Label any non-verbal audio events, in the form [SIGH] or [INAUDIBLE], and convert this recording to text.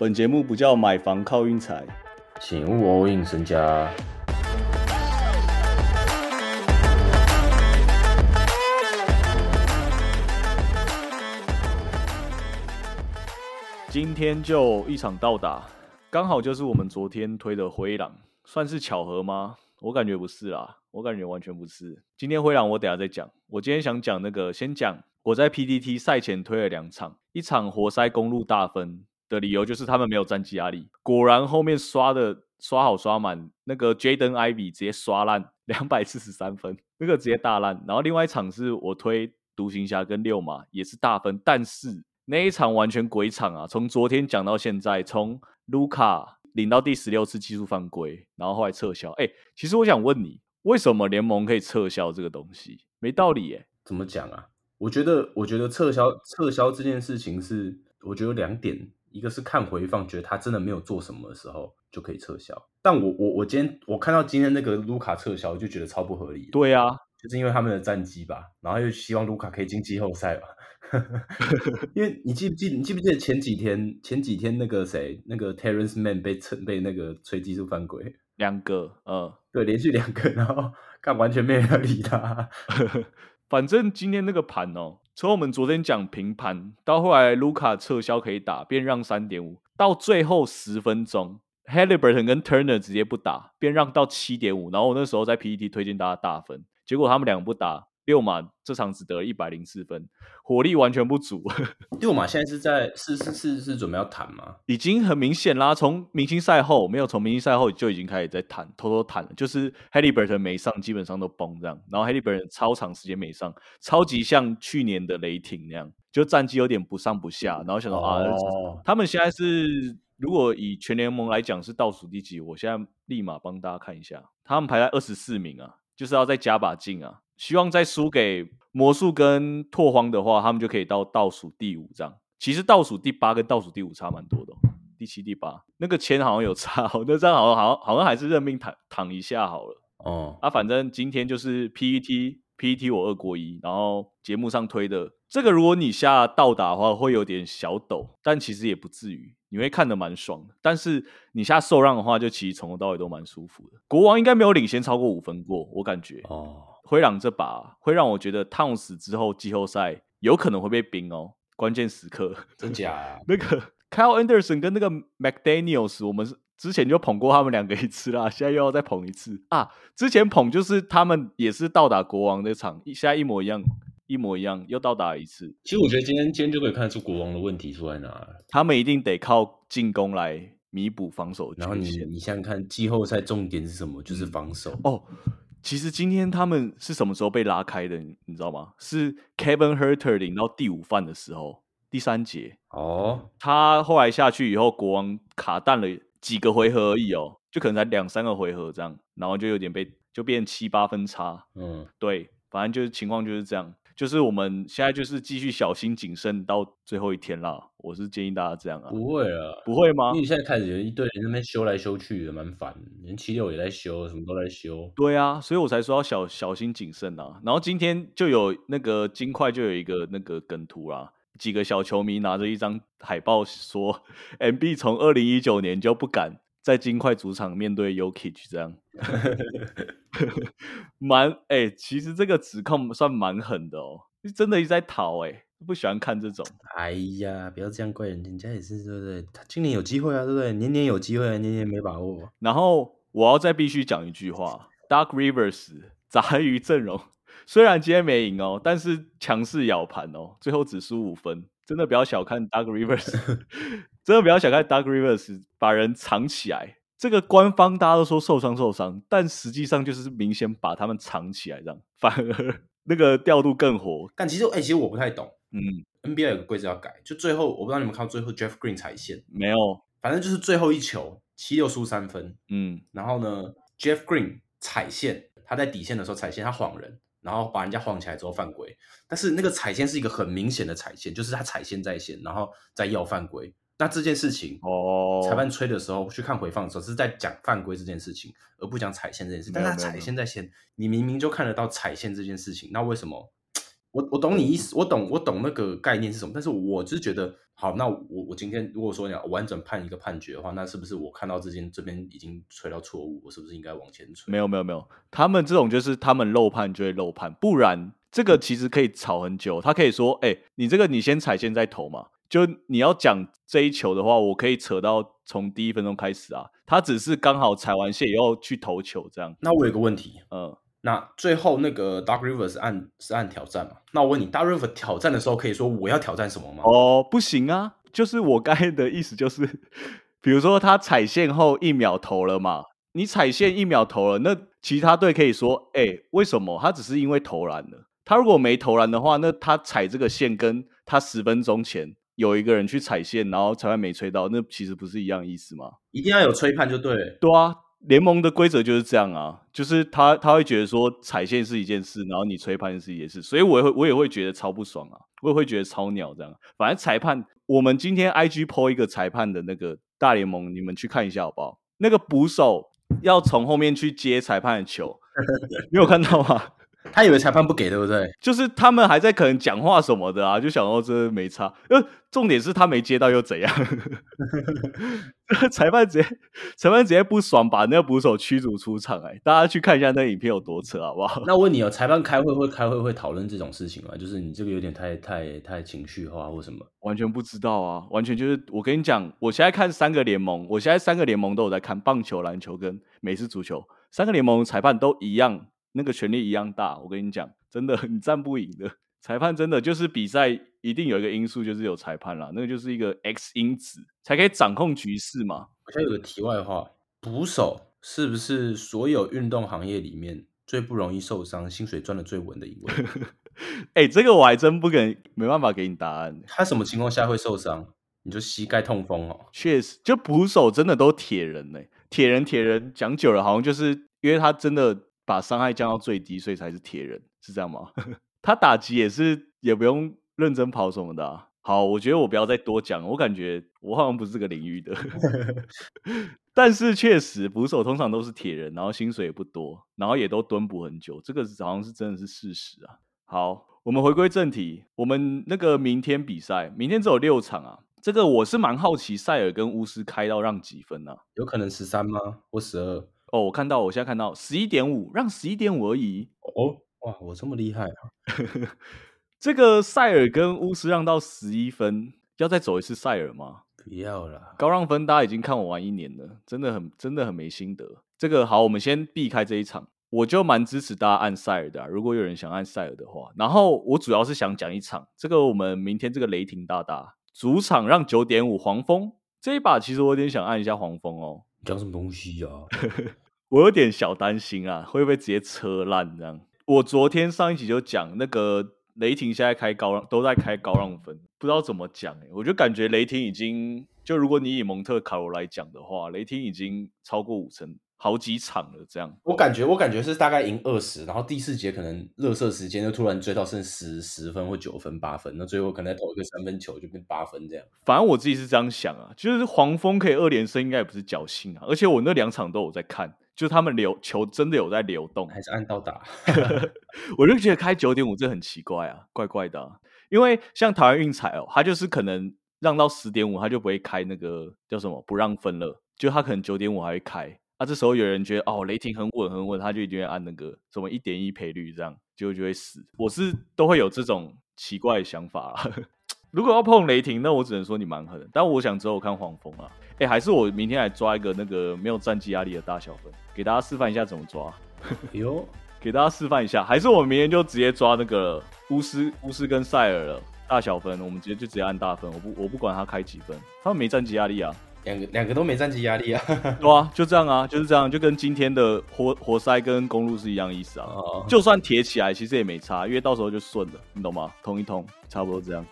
本节目不叫买房靠运财，请勿 all in 身家。今天就一场到打，刚好就是我们昨天推的灰狼，算是巧合吗？我感觉不是啦，我感觉完全不是。今天灰狼我等下再讲，我今天想讲那个，先讲我在 PDT 赛前推了两场，一场活塞公路大分的理由就是他们没有战绩压力，果然后面刷的刷好刷满，那个 Jaden Ivy 直接刷烂两百四十三分，那个直接大烂。然后另外一场是我推独行侠跟六马也是大分，但是。那一场完全鬼场啊！从昨天讲到现在，从卢卡领到第十六次技术犯规，然后后来撤销。哎，其实我想问你，为什么联盟可以撤销这个东西？没道理耶！怎么讲啊？我觉得，我觉得撤销撤销这件事情是，我觉得有两点，一个是看回放，觉得他真的没有做什么的时候就可以撤销。但我我我今天我看到今天那个卢卡撤销，就觉得超不合理。对啊，就是因为他们的战绩吧，然后又希望卢卡可以进季后赛吧。[LAUGHS] 因为你记不记？你记不记得前几天？前几天那个谁，那个 Terrence Mann 被称被那个吹技术犯规，两个，嗯，对，连续两个，然后看完全没人理他。[LAUGHS] 反正今天那个盘哦，从我们昨天讲平盘，到后来卢卡撤销可以打，变让三点五，到最后十分钟，Haliburton 跟 Turner 直接不打，变让到七点五，然后我那时候在 PPT 推荐大家大分，结果他们两个不打。六马这场只得了一百零四分，火力完全不足。[LAUGHS] 六马现在是在是是是是准备要谈吗？已经很明显啦，从明星赛后没有，从明星赛后就已经开始在谈，偷偷谈了。就是 Halliburton 没上，基本上都崩这样。然后 Halliburton 超长时间没上，超级像去年的雷霆那样，就战绩有点不上不下。然后想到啊，他们现在是如果以全联盟来讲是倒数第几？我现在立马帮大家看一下，他们排在二十四名啊，就是要再加把劲啊。希望再输给魔术跟拓荒的话，他们就可以到倒数第五这样。其实倒数第八跟倒数第五差蛮多的，第七、第八那个签好像有差，那这样好像好像好像还是认命躺躺一下好了。哦，啊，反正今天就是 PET PET 我二过一，然后节目上推的这个，如果你下倒打的话，会有点小抖，但其实也不至于，你会看得蛮爽的。但是你下受让的话，就其实从头到尾都蛮舒服的。国王应该没有领先超过五分过，我感觉哦。灰狼这把会让我觉得烫死之后季后赛有可能会被冰哦，关键时刻真假？[LAUGHS] 那个 Kyle Anderson 跟那个 McDaniel's，我们是之前就捧过他们两个一次啦，现在又要再捧一次啊！之前捧就是他们也是到达国王那场，现在一模一样，一模一样又到达一次。其实我觉得今天今天就可以看得出国王的问题出在哪，他们一定得靠进攻来弥补防守。然后你你想想看，季后赛重点是什么？就是防守哦。其实今天他们是什么时候被拉开的？你知道吗？是 Kevin Herter 领到第五犯的时候，第三节哦。他后来下去以后，国王卡弹了几个回合而已哦，就可能才两三个回合这样，然后就有点被就变七八分差。嗯，对，反正就是情况就是这样。就是我们现在就是继续小心谨慎到最后一天啦。我是建议大家这样啊。不会啊，不会吗？因为现在开始有一堆人那边修来修去的，蛮烦。连七六也在修，什么都在修。对啊，所以我才说要小小心谨慎啊。然后今天就有那个金块就有一个那个梗图啦，几个小球迷拿着一张海报说，[LAUGHS] MB 从二零一九年就不敢在金块主场面对 Yoki 这样。[LAUGHS] 蛮哎，其实这个指控算蛮狠的哦，真的一直在逃哎，不喜欢看这种。哎呀，不要这样怪人，人家也是对不对？他今年有机会啊，对不对？年年有机会，年年没把握。然后我要再必须讲一句话：Dark Rivers [LAUGHS] 杂鱼阵容，虽然今天没赢哦，但是强势咬盘哦，最后只输五分，真的不要小看 Dark Rivers，[LAUGHS] 真的不要小看 Dark Rivers，把人藏起来。这个官方大家都说受伤受伤，但实际上就是明显把他们藏起来，这样反而 [LAUGHS] 那个调度更火。但其实，哎，其实我不太懂。嗯，NBA 有个规则要改，就最后我不知道你们看到最后 Jeff Green 踩线没有？反正就是最后一球七六输三分。嗯，然后呢，Jeff Green 踩线，他在底线的时候踩线，他晃人，然后把人家晃起来之后犯规。但是那个踩线是一个很明显的踩线，就是他踩线在先，然后再要犯规。那这件事情，哦，裁判吹的时候去看回放的时候，是在讲犯规这件事情，而不讲踩线这件事情。但他踩线在先，你明明就看得到踩线这件事情，那为什么我我懂你意思，我懂我懂那个概念是什么，但是我就是觉得，好，那我我今天如果说你要完整判一个判决的话，那是不是我看到这件这边已经吹到错误，我是不是应该往前吹？没有没有没有，他们这种就是他们漏判就会漏判，不然这个其实可以吵很久。他可以说，哎，你这个你先踩线再投嘛，就你要讲这一球的话，我可以扯到从第一分钟开始啊。他只是刚好踩完线以后去投球这样。那我有个问题，嗯。那最后那个 Dark River 是按是按挑战嘛？那我问你，Dark River 挑战的时候可以说我要挑战什么吗？哦，不行啊！就是我刚才的意思就是，比如说他踩线后一秒投了嘛，你踩线一秒投了，那其他队可以说，哎，为什么？他只是因为投篮了。他如果没投篮的话，那他踩这个线跟他十分钟前有一个人去踩线，然后裁判没吹到，那其实不是一样意思吗？一定要有吹判就对。对啊。联盟的规则就是这样啊，就是他他会觉得说踩线是一件事，然后你吹判是一件事，所以我也会我也会觉得超不爽啊，我也会觉得超鸟这样。反正裁判，我们今天 I G 抛一个裁判的那个大联盟，你们去看一下好不好？那个捕手要从后面去接裁判的球，你有看到吗？他以为裁判不给，对不对？就是他们还在可能讲话什么的啊，就想到这没差。呃，重点是他没接到又怎样？[LAUGHS] 裁判直接裁判直接不爽，把那个捕手驱逐出场。哎，大家去看一下那影片有多扯，好不好？那问你哦，裁判开会会开会会讨论这种事情吗？就是你这个有点太太太情绪化或什么？完全不知道啊，完全就是我跟你讲，我现在看三个联盟，我现在三个联盟都有在看棒球、篮球跟美式足球，三个联盟裁判都一样。那个权力一样大，我跟你讲，真的 [LAUGHS] 你战不赢的。裁判真的就是比赛一定有一个因素，就是有裁判啦，那个就是一个 X 因子，才可以掌控局势嘛。好像有个题外话，捕手是不是所有运动行业里面最不容易受伤、薪水赚的最稳的一位？[LAUGHS] 哎，这个我还真不敢，没办法给你答案。他什么情况下会受伤？你就膝盖痛风哦。确实，就捕手真的都铁人呢，铁人铁人讲久了，好像就是因为他真的。把伤害降到最低，所以才是铁人，是这样吗？[LAUGHS] 他打击也是，也不用认真跑什么的。好，我觉得我不要再多讲，我感觉我好像不是这个领域的。[LAUGHS] 但是确实，捕手通常都是铁人，然后薪水也不多，然后也都蹲捕很久，这个好像是真的是事实啊。好，我们回归正题，我们那个明天比赛，明天只有六场啊。这个我是蛮好奇，塞尔跟巫师开到让几分呢？有可能十三吗？或十二？哦，我看到，我现在看到十一点五，让十一点五而已。哦，哇，我这么厉害啊！[LAUGHS] 这个塞尔跟巫师让到十一分，要再走一次塞尔吗？不要了，高让分大家已经看我玩一年了，真的很真的很没心得。这个好，我们先避开这一场，我就蛮支持大家按塞尔的。如果有人想按塞尔的话，然后我主要是想讲一场，这个我们明天这个雷霆大大主场让九点五黄蜂这一把，其实我有点想按一下黄蜂哦。讲什么东西呀？[LAUGHS] 我有点小担心啊，会不会直接车烂这样？我昨天上一集就讲那个雷霆现在开高浪，都在开高浪分，不知道怎么讲哎。我就感觉雷霆已经，就如果你以蒙特卡罗来讲的话，雷霆已经超过五成。好几场了，这样我感觉，我感觉是大概赢二十，然后第四节可能热射时间就突然追到剩十十分或九分八分，那最后可能投一个三分球就变八分这样。反正我自己是这样想啊，就是黄蜂可以二连胜，应该也不是侥幸啊。而且我那两场都有在看，就他们流球真的有在流动，还是按到打。[LAUGHS] 我就觉得开九点五这很奇怪啊，怪怪的。因为像台湾运彩哦，他就是可能让到十点五，他就不会开那个叫什么不让分了，就他可能九点五还会开。啊，这时候有人觉得哦，雷霆很稳很稳，他就一定会按那个什么一点一赔率这样，结果就会死。我是都会有这种奇怪的想法。[LAUGHS] 如果要碰雷霆，那我只能说你蛮狠。但我想之后看黄蜂啊，哎，还是我明天来抓一个那个没有战绩压力的大小分，给大家示范一下怎么抓。哟，给大家示范一下，还是我明天就直接抓那个巫师巫师跟塞尔了大小分，我们直接就直接按大分，我不我不管他开几分，他们没战绩压力啊。两个两个都没战绩压力啊，[LAUGHS] 对啊，就这样啊，就是这样，就跟今天的活活塞跟公路是一样意思啊。就算铁起来，其实也没差，因为到时候就顺了，你懂吗？通一通，差不多这样。